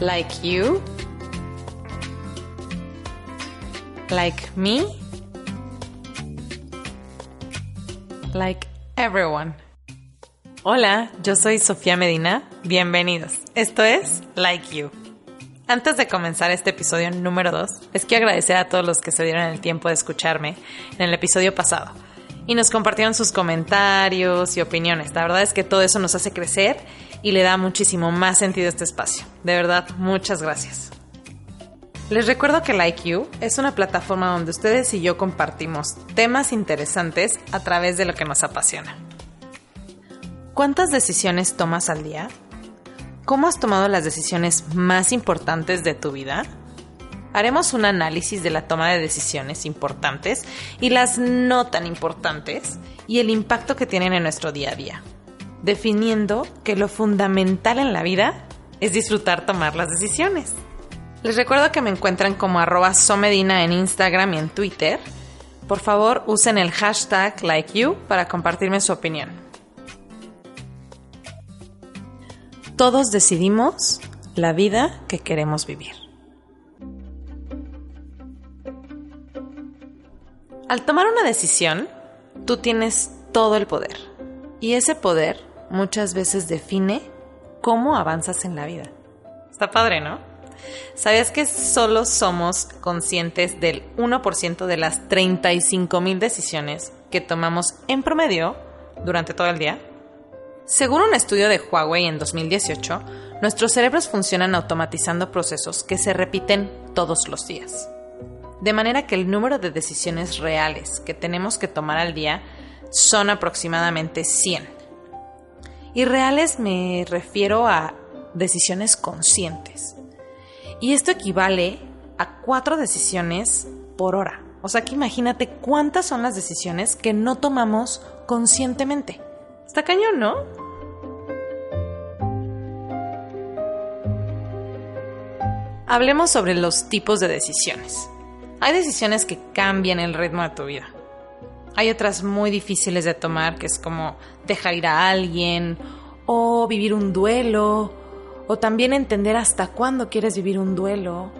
Like you. Like me. Like everyone. Hola, yo soy Sofía Medina. Bienvenidos. Esto es Like You. Antes de comenzar este episodio número 2, les quiero agradecer a todos los que se dieron el tiempo de escucharme en el episodio pasado y nos compartieron sus comentarios y opiniones. La verdad es que todo eso nos hace crecer y le da muchísimo más sentido este espacio. De verdad, muchas gracias. Les recuerdo que Like You es una plataforma donde ustedes y yo compartimos temas interesantes a través de lo que nos apasiona. ¿Cuántas decisiones tomas al día? ¿Cómo has tomado las decisiones más importantes de tu vida? Haremos un análisis de la toma de decisiones importantes y las no tan importantes y el impacto que tienen en nuestro día a día, definiendo que lo fundamental en la vida es disfrutar tomar las decisiones. Les recuerdo que me encuentran como arroba somedina en Instagram y en Twitter. Por favor, usen el hashtag LikeYou para compartirme su opinión. Todos decidimos la vida que queremos vivir. Al tomar una decisión, tú tienes todo el poder. Y ese poder muchas veces define cómo avanzas en la vida. Está padre, ¿no? ¿Sabías que solo somos conscientes del 1% de las 35.000 decisiones que tomamos en promedio durante todo el día? Según un estudio de Huawei en 2018, nuestros cerebros funcionan automatizando procesos que se repiten todos los días. De manera que el número de decisiones reales que tenemos que tomar al día son aproximadamente 100. Y reales me refiero a decisiones conscientes. Y esto equivale a cuatro decisiones por hora. O sea que imagínate cuántas son las decisiones que no tomamos conscientemente. Está cañón, ¿no? Hablemos sobre los tipos de decisiones. Hay decisiones que cambian el ritmo de tu vida. Hay otras muy difíciles de tomar, que es como dejar ir a alguien, o vivir un duelo, o también entender hasta cuándo quieres vivir un duelo.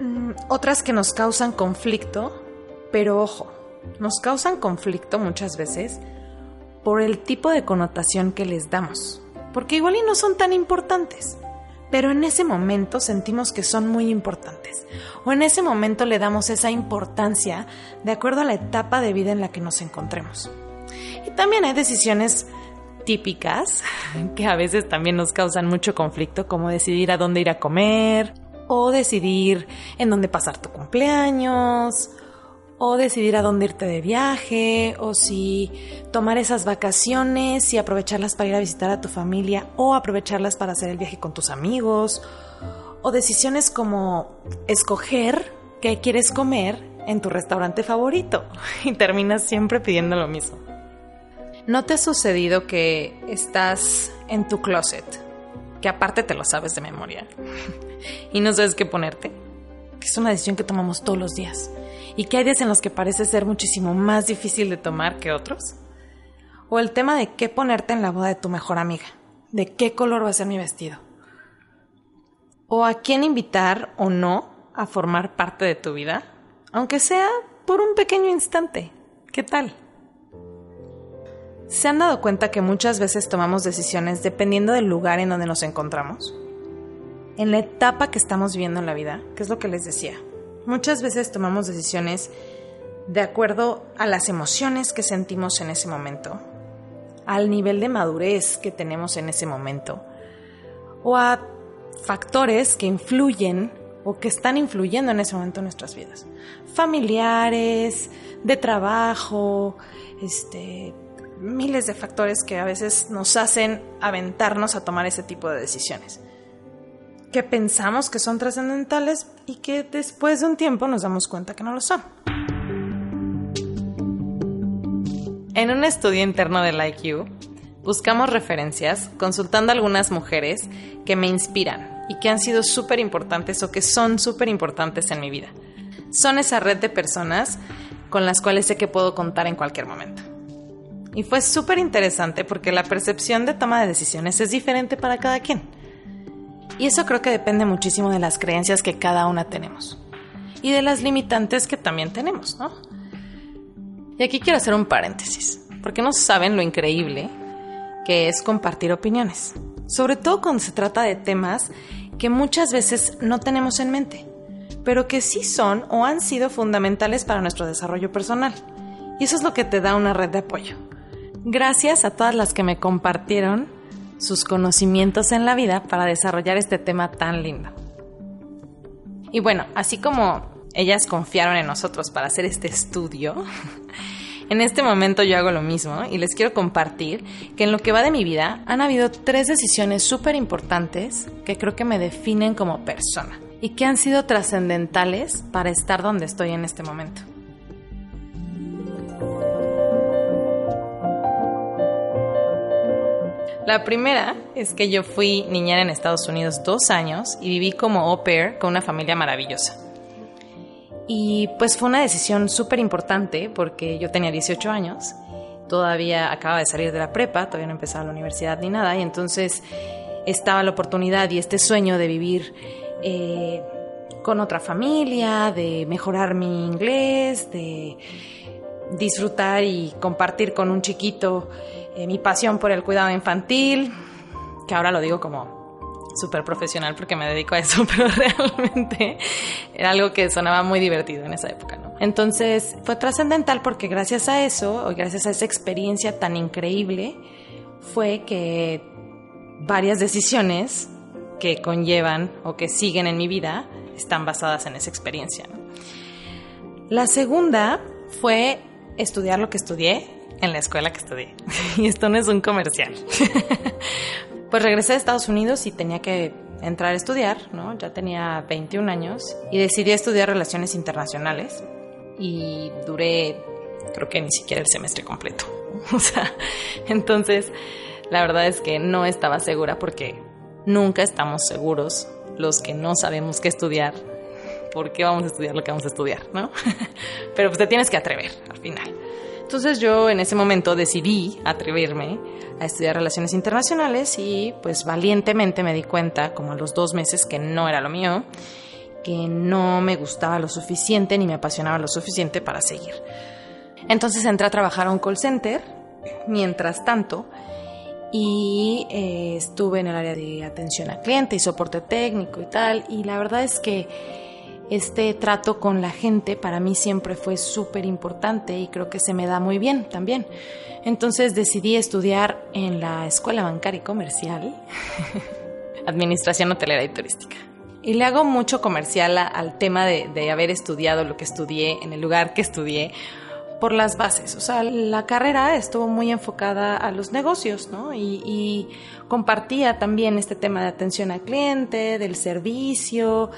Mm, otras que nos causan conflicto, pero ojo, nos causan conflicto muchas veces por el tipo de connotación que les damos, porque igual y no son tan importantes, pero en ese momento sentimos que son muy importantes, o en ese momento le damos esa importancia de acuerdo a la etapa de vida en la que nos encontremos. Y también hay decisiones típicas que a veces también nos causan mucho conflicto, como decidir a dónde ir a comer, o decidir en dónde pasar tu cumpleaños, o decidir a dónde irte de viaje, o si tomar esas vacaciones y aprovecharlas para ir a visitar a tu familia, o aprovecharlas para hacer el viaje con tus amigos, o decisiones como escoger qué quieres comer en tu restaurante favorito y terminas siempre pidiendo lo mismo. ¿No te ha sucedido que estás en tu closet, que aparte te lo sabes de memoria, y no sabes qué ponerte? Que es una decisión que tomamos todos los días y que hay días en los que parece ser muchísimo más difícil de tomar que otros. O el tema de qué ponerte en la boda de tu mejor amiga, de qué color va a ser mi vestido. O a quién invitar o no a formar parte de tu vida, aunque sea por un pequeño instante. ¿Qué tal? ¿Se han dado cuenta que muchas veces tomamos decisiones dependiendo del lugar en donde nos encontramos? En la etapa que estamos viviendo en la vida, que es lo que les decía. Muchas veces tomamos decisiones de acuerdo a las emociones que sentimos en ese momento, al nivel de madurez que tenemos en ese momento, o a factores que influyen o que están influyendo en ese momento en nuestras vidas. Familiares, de trabajo, este, miles de factores que a veces nos hacen aventarnos a tomar ese tipo de decisiones. Que pensamos que son trascendentales y que después de un tiempo nos damos cuenta que no lo son. En un estudio interno del IQ, buscamos referencias consultando a algunas mujeres que me inspiran y que han sido súper importantes o que son súper importantes en mi vida. Son esa red de personas con las cuales sé que puedo contar en cualquier momento. Y fue súper interesante porque la percepción de toma de decisiones es diferente para cada quien. Y eso creo que depende muchísimo de las creencias que cada una tenemos. Y de las limitantes que también tenemos, ¿no? Y aquí quiero hacer un paréntesis, porque no saben lo increíble que es compartir opiniones, sobre todo cuando se trata de temas que muchas veces no tenemos en mente, pero que sí son o han sido fundamentales para nuestro desarrollo personal. Y eso es lo que te da una red de apoyo. Gracias a todas las que me compartieron sus conocimientos en la vida para desarrollar este tema tan lindo. Y bueno, así como ellas confiaron en nosotros para hacer este estudio. En este momento yo hago lo mismo y les quiero compartir que en lo que va de mi vida han habido tres decisiones súper importantes que creo que me definen como persona y que han sido trascendentales para estar donde estoy en este momento. La primera es que yo fui niñera en Estados Unidos dos años y viví como au pair con una familia maravillosa. Y pues fue una decisión súper importante porque yo tenía 18 años, todavía acaba de salir de la prepa, todavía no empezaba la universidad ni nada, y entonces estaba la oportunidad y este sueño de vivir eh, con otra familia, de mejorar mi inglés, de disfrutar y compartir con un chiquito eh, mi pasión por el cuidado infantil, que ahora lo digo como súper profesional porque me dedico a eso, pero realmente era algo que sonaba muy divertido en esa época, ¿no? Entonces fue trascendental porque gracias a eso, o gracias a esa experiencia tan increíble, fue que varias decisiones que conllevan o que siguen en mi vida están basadas en esa experiencia. La segunda fue estudiar lo que estudié en la escuela que estudié. Y esto no es un comercial. Pues regresé a Estados Unidos y tenía que entrar a estudiar, ¿no? Ya tenía 21 años y decidí estudiar relaciones internacionales y duré creo que ni siquiera el semestre completo. O sea, entonces la verdad es que no estaba segura porque nunca estamos seguros los que no sabemos qué estudiar, por qué vamos a estudiar lo que vamos a estudiar, ¿no? Pero pues te tienes que atrever al final. Entonces yo en ese momento decidí atreverme a estudiar relaciones internacionales y pues valientemente me di cuenta, como a los dos meses, que no era lo mío, que no me gustaba lo suficiente ni me apasionaba lo suficiente para seguir. Entonces entré a trabajar a un call center, mientras tanto, y eh, estuve en el área de atención al cliente y soporte técnico y tal, y la verdad es que este trato con la gente para mí siempre fue súper importante y creo que se me da muy bien también. Entonces decidí estudiar en la Escuela Bancaria y Comercial, Administración Hotelera y Turística. Y le hago mucho comercial al tema de, haber estudiado lo que estudié en el lugar que estudié por las bases. O sea, la carrera estuvo muy enfocada a los negocios, ¿no? Y, compartía también este tema de atención al cliente, del servicio,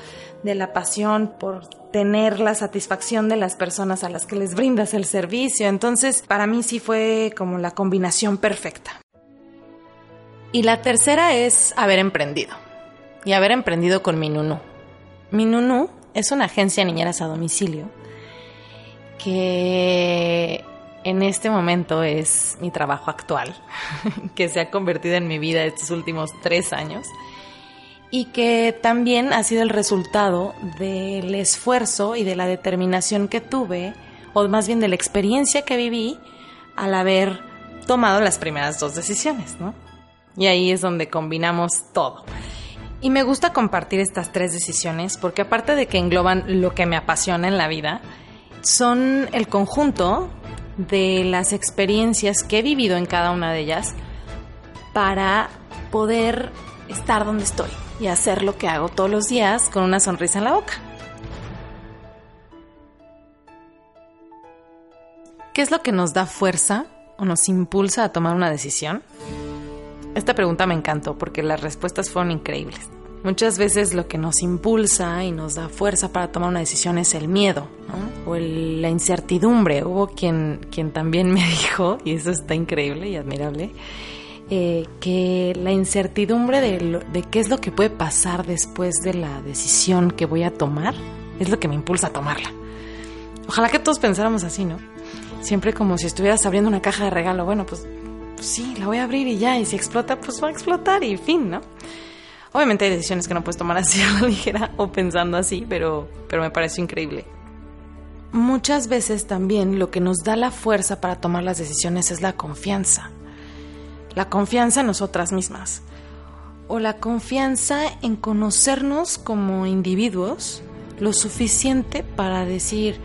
de la pasión por tener la satisfacción de las personas a las que les brindas el servicio. Entonces, para mí sí fue como la combinación perfecta. Y la tercera es haber emprendido. Y haber emprendido con mi Nunu. Mi Nunu es una agencia niñeras a domicilio que en este momento es mi trabajo actual, que se ha convertido en mi vida estos últimos tres años y que también ha sido el resultado del esfuerzo y de la determinación que tuve, o más bien de la experiencia que viví al haber tomado las primeras dos decisiones, ¿no? Y ahí es donde combinamos todo. Y me gusta compartir estas tres decisiones porque aparte de que engloban lo que me apasiona en la vida, son el conjunto de las experiencias que he vivido en cada una de ellas para poder estar donde estoy y hacer lo que hago todos los días con una sonrisa en la boca. ¿Qué es lo que nos da fuerza o nos impulsa a tomar una decisión? Esta pregunta me encantó porque las respuestas fueron increíbles. Muchas veces lo que nos impulsa y nos da fuerza para tomar una decisión es el miedo o la incertidumbre. Hubo quien, quien también me dijo, y eso está increíble y admirable, eh, que la incertidumbre de, de qué es lo que puede pasar después de la decisión que voy a tomar es lo que me impulsa a tomarla. Ojalá que todos pensáramos así, ¿no? Siempre como si estuvieras abriendo una caja de regalo. Bueno, pues, pues sí, la voy a abrir y ya. Y si explota, pues va a explotar y fin, ¿no? Obviamente hay decisiones que no puedes tomar así a la ligera o pensando así, pero, pero me parece increíble. Muchas veces también lo que nos da la fuerza para tomar las decisiones es la confianza. La confianza en nosotras mismas. O la confianza en conocernos como individuos lo suficiente para decir,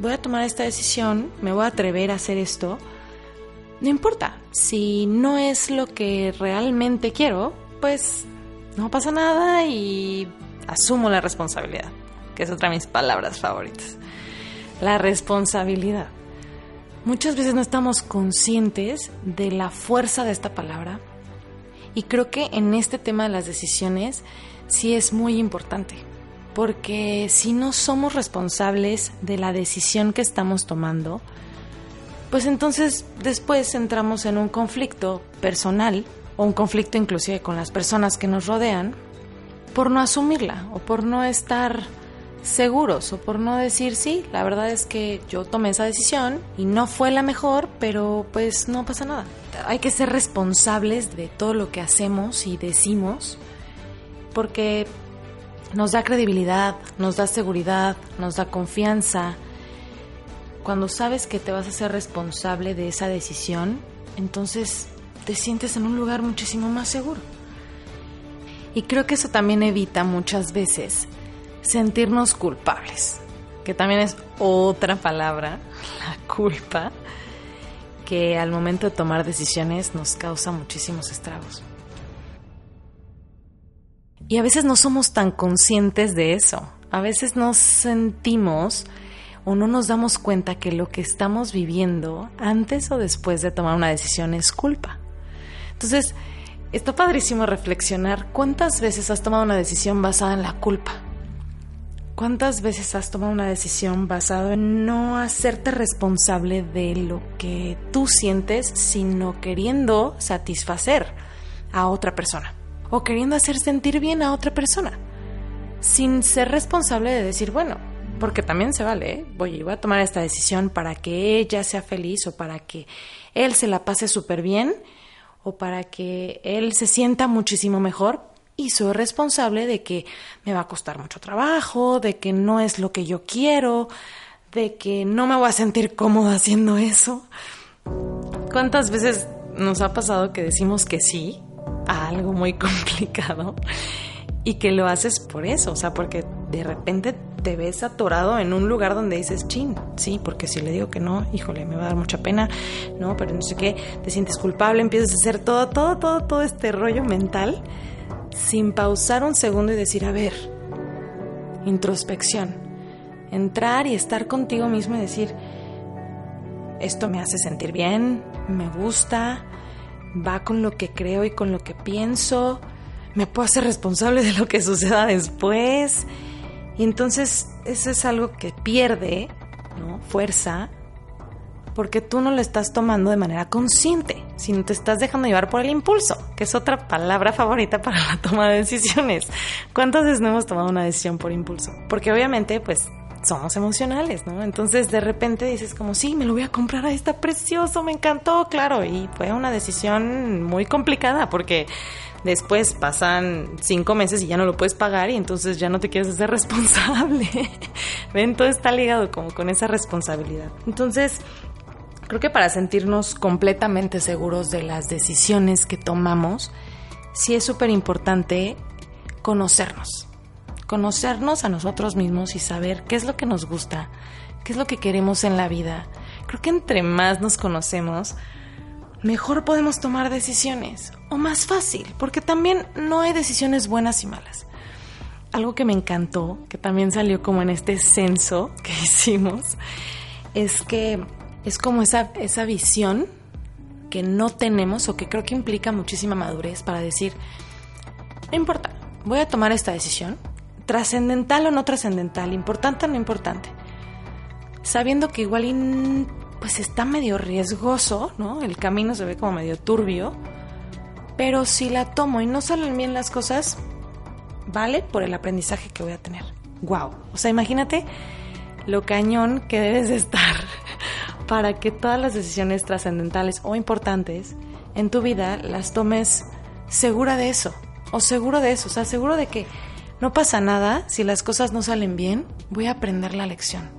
voy a tomar esta decisión, me voy a atrever a hacer esto. No importa, si no es lo que realmente quiero, pues no pasa nada y asumo la responsabilidad, que es otra de mis palabras favoritas. La responsabilidad. Muchas veces no estamos conscientes de la fuerza de esta palabra y creo que en este tema de las decisiones sí es muy importante, porque si no somos responsables de la decisión que estamos tomando, pues entonces después entramos en un conflicto personal o un conflicto inclusive con las personas que nos rodean por no asumirla o por no estar seguros o por no decir sí, la verdad es que yo tomé esa decisión y no fue la mejor, pero pues no pasa nada. Hay que ser responsables de todo lo que hacemos y decimos porque nos da credibilidad, nos da seguridad, nos da confianza. Cuando sabes que te vas a ser responsable de esa decisión, entonces te sientes en un lugar muchísimo más seguro. Y creo que eso también evita muchas veces sentirnos culpables, que también es otra palabra, la culpa, que al momento de tomar decisiones nos causa muchísimos estragos. Y a veces no somos tan conscientes de eso. A veces nos sentimos o no nos damos cuenta que lo que estamos viviendo antes o después de tomar una decisión es culpa. Entonces, está padrísimo reflexionar cuántas veces has tomado una decisión basada en la culpa. ¿Cuántas veces has tomado una decisión basada en no hacerte responsable de lo que tú sientes, sino queriendo satisfacer a otra persona? O queriendo hacer sentir bien a otra persona. Sin ser responsable de decir, bueno, porque también se vale, ¿eh? voy, voy a tomar esta decisión para que ella sea feliz o para que él se la pase súper bien o para que él se sienta muchísimo mejor y soy responsable de que me va a costar mucho trabajo, de que no es lo que yo quiero, de que no me voy a sentir cómoda haciendo eso. ¿Cuántas veces nos ha pasado que decimos que sí a algo muy complicado y que lo haces por eso? O sea, porque de repente te ves atorado en un lugar donde dices, chin, sí, porque si le digo que no, híjole, me va a dar mucha pena, no, pero no sé qué, te sientes culpable, empiezas a hacer todo, todo, todo, todo este rollo mental sin pausar un segundo y decir, a ver, introspección, entrar y estar contigo mismo y decir, esto me hace sentir bien, me gusta, va con lo que creo y con lo que pienso, me puedo hacer responsable de lo que suceda después y entonces eso es algo que pierde fuerza porque tú no lo estás tomando de manera consciente, sino te estás dejando llevar por el impulso, que es otra palabra favorita para la toma de decisiones. ¿Cuántas veces no hemos tomado una decisión por impulso? Porque obviamente, pues, somos emocionales, ¿no? Entonces de repente dices como, sí, me lo voy a comprar, ahí está precioso, me encantó, claro, y fue una decisión muy complicada porque Después pasan cinco meses y ya no lo puedes pagar y entonces ya no te quieres hacer responsable. Ven, todo está ligado como con esa responsabilidad. Entonces, creo que para sentirnos completamente seguros de las decisiones que tomamos, sí es súper importante conocernos. Conocernos a nosotros mismos y saber qué es lo que nos gusta, qué es lo que queremos en la vida. Creo que entre más nos conocemos, mejor podemos tomar decisiones o más fácil, porque también no hay decisiones buenas y malas. Algo que me encantó, que también salió como en este censo que hicimos, es que Es como esa, esa visión que no tenemos o que creo que implica muchísima madurez para decir, no importa, voy a tomar esta decisión, trascendental o no trascendental, importante o no importante, sabiendo que igual pues está medio riesgoso, ¿no? El camino se ve como medio turbio, pero si la tomo y no salen bien las cosas, vale por el aprendizaje que voy a tener. Wow. O sea, imagínate lo cañón que debes de estar para que todas las decisiones trascendentales o importantes en tu vida las tomes segura de eso o seguro de eso, o sea, seguro de que no pasa nada si las cosas no salen bien, voy a aprender la lección.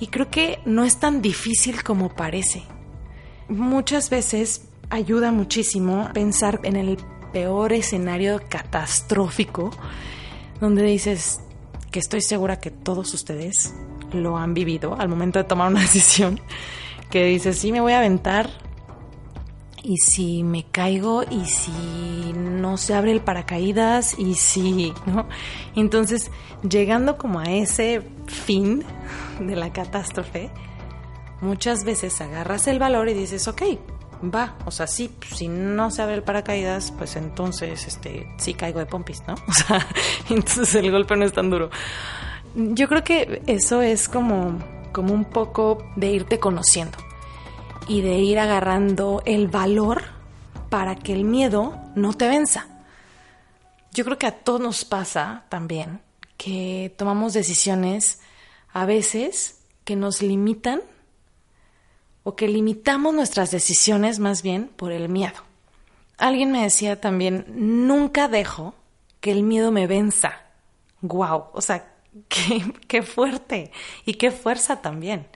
Y creo que no es tan difícil como parece. Muchas veces ayuda muchísimo pensar en el peor escenario catastrófico donde dices que estoy segura que todos ustedes lo han vivido al momento de tomar una decisión, que dices, sí, me voy a aventar y si me caigo y si se abre el paracaídas y si, ¿no? Entonces, llegando como a ese fin de la catástrofe, muchas veces agarras el valor y dices, ok, va, o sea, sí, si no se abre el paracaídas, pues entonces, este, sí caigo de pompis, ¿no? O sea, entonces el golpe no es tan duro. Yo creo que eso es como, como un poco de irte conociendo y de ir agarrando el valor para que el miedo no te venza. Yo creo que a todos nos pasa también que tomamos decisiones a veces que nos limitan o que limitamos nuestras decisiones más bien por el miedo. Alguien me decía también, nunca dejo que el miedo me venza. ¡Guau! O sea, qué, qué fuerte y qué fuerza también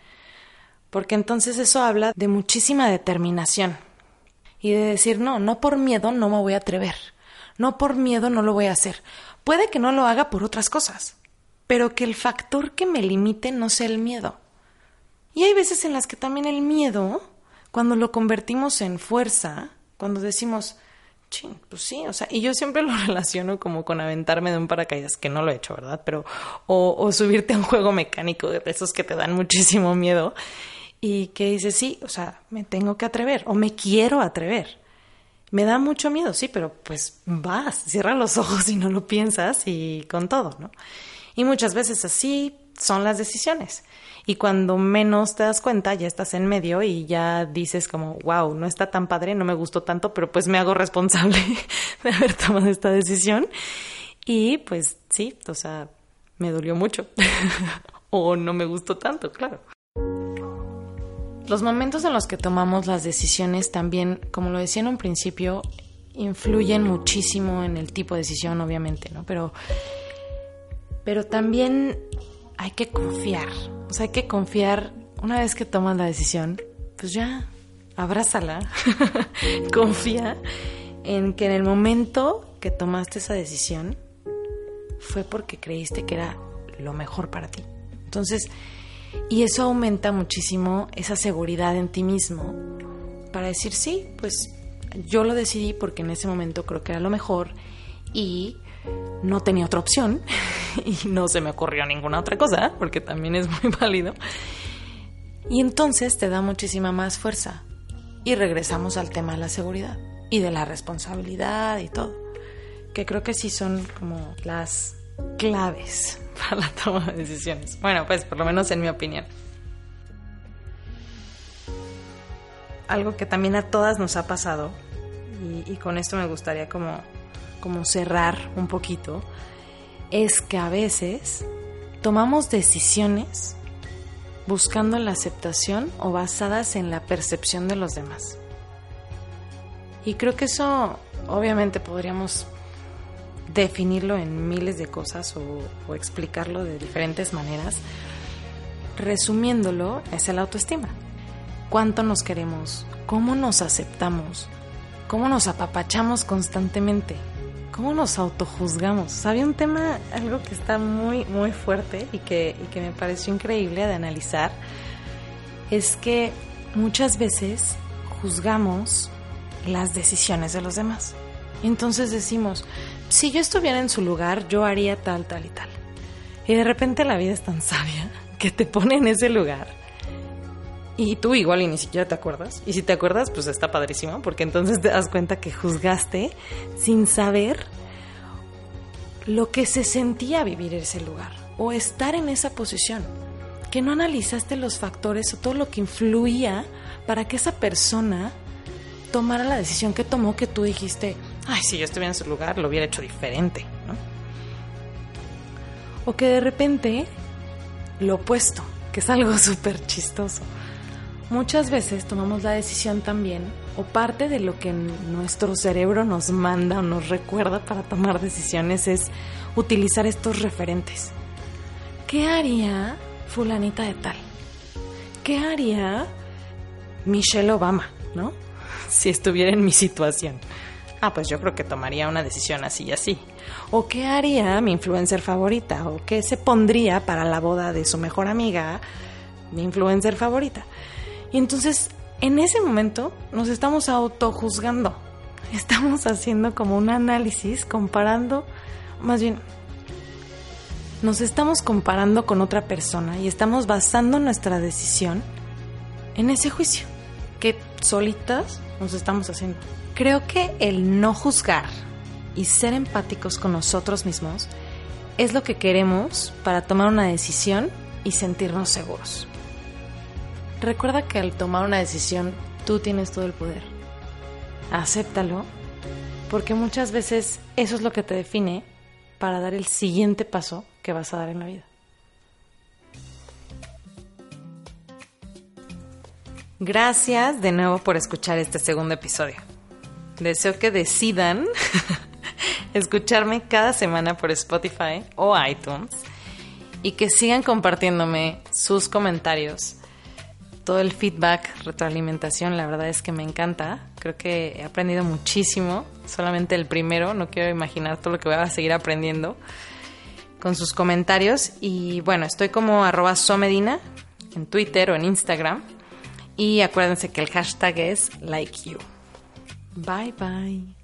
porque entonces eso habla de muchísima determinación y de decir, no, no por miedo no me voy a atrever, no por miedo no lo voy a hacer. Puede que no lo haga por otras cosas, pero que el factor que me limite no sea el miedo. Y hay veces en las que también el miedo, cuando lo convertimos en fuerza, cuando decimos, Chin, pues sí, o sea, y yo siempre lo relaciono como con aventarme de un paracaídas, que no lo he hecho, ¿verdad? Pero, o, o subirte a un juego mecánico de esos que te dan muchísimo miedo y que dice, sí, o sea, me tengo que atrever o me quiero atrever. Me da mucho miedo, sí, pero pues vas, cierra los ojos y no lo piensas y con todo, ¿no? Y muchas veces así son las decisiones. Y cuando menos te das cuenta, ya estás en medio y ya dices como, wow, no está tan padre, no me gustó tanto, pero pues me hago responsable de haber tomado esta decisión. Y pues sí, o sea, me dolió mucho. o no me gustó tanto, claro. Los momentos en los que tomamos las decisiones también, como lo decía en un principio, influyen muchísimo en el tipo de decisión, obviamente, ¿no? Pero, pero también hay que confiar. O sea, hay que confiar una vez que tomas la decisión, pues ya, abrázala. Confía en que en el momento que tomaste esa decisión fue porque creíste que era lo mejor para ti. Entonces, y eso aumenta muchísimo esa seguridad en ti mismo para decir, sí, pues yo lo decidí porque en ese momento creo que era lo mejor y no tenía otra opción y no se me ocurrió ninguna otra cosa, porque también es muy válido. Y entonces te da muchísima más fuerza. Y regresamos al tema de la seguridad y de la responsabilidad y todo, que creo que sí son como las claves para la toma de decisiones. Bueno, pues por lo menos en mi opinión. Algo que también a todas nos ha pasado, y, con esto me gustaría como, como cerrar un poquito, es que a veces tomamos decisiones buscando la aceptación o basadas en la percepción de los demás. Y creo que eso obviamente podríamos definirlo en miles de cosas o, explicarlo de diferentes maneras. Resumiéndolo, es el autoestima. ¿Cuánto nos queremos? ¿Cómo nos aceptamos? ¿Cómo nos apapachamos constantemente? ¿Cómo nos autojuzgamos? Había un tema, algo que está muy, muy fuerte y que, y que me pareció increíble de analizar, es que muchas veces juzgamos las decisiones de los demás. Entonces decimos, si yo estuviera en su lugar, yo haría tal, tal y tal. Y de repente la vida es tan sabia que te pone en ese lugar Y tú igual y ni siquiera te acuerdas. Y si te acuerdas, pues está padrísimo, porque entonces te das cuenta que juzgaste sin saber lo que se sentía vivir ese lugar o estar en esa posición. Que no analizaste los factores o todo lo que influía para que esa persona tomara la decisión que tomó que tú dijiste, ay, si yo estuviera en su lugar, lo hubiera hecho diferente, ¿no? O que de repente lo opuesto, que es algo súper chistoso. Muchas veces tomamos la decisión también, o parte de lo que nuestro cerebro nos manda o nos recuerda para tomar decisiones es utilizar estos referentes. ¿Qué haría fulanita de tal? ¿Qué haría Michelle Obama, no? Si estuviera en mi situación. Ah, pues yo creo que tomaría una decisión así y así. ¿O qué haría mi influencer favorita? ¿O qué se pondría para la boda de su mejor amiga, mi influencer favorita? Y entonces, en ese momento, nos estamos autojuzgando. Estamos haciendo como un análisis, comparando, más bien, nos estamos comparando con otra persona y estamos basando nuestra decisión en ese juicio que solitas nos estamos haciendo. Creo que el no juzgar y ser empáticos con nosotros mismos es lo que queremos para tomar una decisión y sentirnos seguros. Recuerda que al tomar una decisión tú tienes todo el poder. Acéptalo, porque muchas veces eso es lo que te define para dar el siguiente paso que vas a dar en la vida. Gracias de nuevo por escuchar este segundo episodio. Deseo que decidan escucharme cada semana por Spotify o iTunes y que sigan compartiéndome sus comentarios, todo el feedback, retroalimentación, la verdad es que me encanta. Creo que he aprendido muchísimo, solamente el primero, no quiero imaginar todo lo que voy a seguir aprendiendo con sus comentarios y bueno, estoy como arroba somedina en Twitter o en Instagram y acuérdense que el hashtag es like you. Bye bye.